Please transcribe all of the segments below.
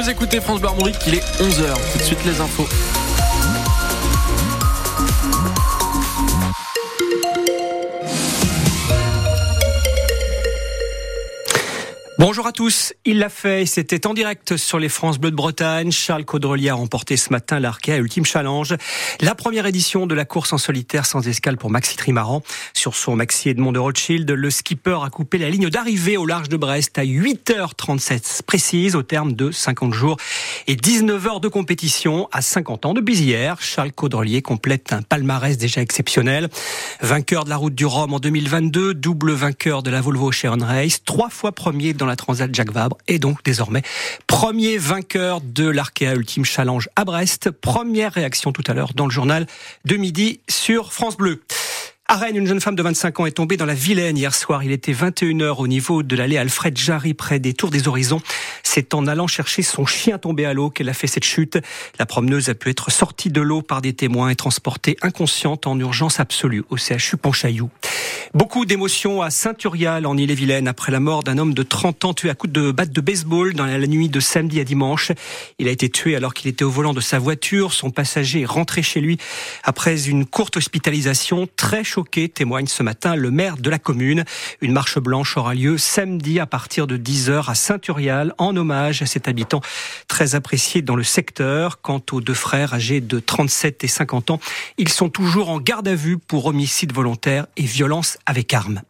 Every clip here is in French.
Vous écoutez France Bleu il est 11h. Tout de suite les infos. Bonjour à tous, il l'a fait, c'était en direct sur les France Bleu de Bretagne. Charles Caudrelier a remporté ce matin l'Arkea Ultime Challenge, la première édition de la course en solitaire sans escale pour Maxi Trimaran. Sur son Maxi Edmond de Rothschild, le skipper a coupé la ligne d'arrivée au large de Brest à 8h37 précise au terme de 50 jours et 19 heures de compétition à 50 ans de Bizière. Charles Caudrelier complète un palmarès déjà exceptionnel. Vainqueur de la route du Rhum en 2022, double vainqueur de la Volvo Sharon Race, trois fois premier dans la Transat Jacques Vabre et donc désormais premier vainqueur de l'Arkea Ultime Challenge à Brest. Première réaction tout à l'heure dans le journal de midi sur France Bleu. À Rennes, une jeune femme de 25 ans est tombée dans la Vilaine hier soir. Il était 21h au niveau de l'allée Alfred Jarry près des Tours des Horizons. C'est en allant chercher son chien tombé à l'eau qu'elle a fait cette chute. La promeneuse a pu être sortie de l'eau par des témoins et transportée inconsciente en urgence absolue au CHU Pontchaillou. Beaucoup d'émotions à Saint-Urial en Ille-et-Vilaine après la mort d'un homme de 30 ans tué à coups de batte de baseball dans la nuit de samedi à dimanche. Il a été tué alors qu'il était au volant de sa voiture. Son passager est rentré chez lui après une courte hospitalisation. Très choqué, témoigne ce matin le maire de la commune. Une marche blanche aura lieu samedi à partir de 10h à Saint-Urial en hommage à cet habitant très apprécié dans le secteur. Quant aux deux frères âgés de 37 et 50 ans, ils sont toujours en garde à vue pour homicide volontaire et violence avec armes.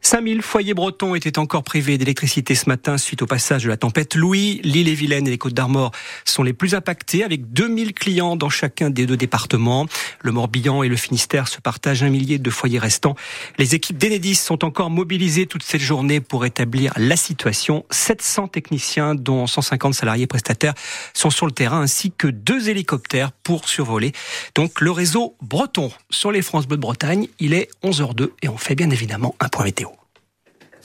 5000 foyers bretons étaient encore privés d'électricité ce matin suite au passage de la tempête Louis. L'île et Vilaine et les Côtes d'Armor sont les plus impactés avec 2000 clients dans chacun des deux départements. Le Morbihan et le Finistère se partagent un millier de foyers restants. Les équipes d'Enedis sont encore mobilisées toute cette journée pour établir la situation. 700 techniciens, dont 150 salariés prestataires, sont sur le terrain ainsi que deux hélicoptères pour survoler. Donc le réseau breton sur les France Bleu Bretagne, il est 11h02 et on fait bien évidemment un point météo.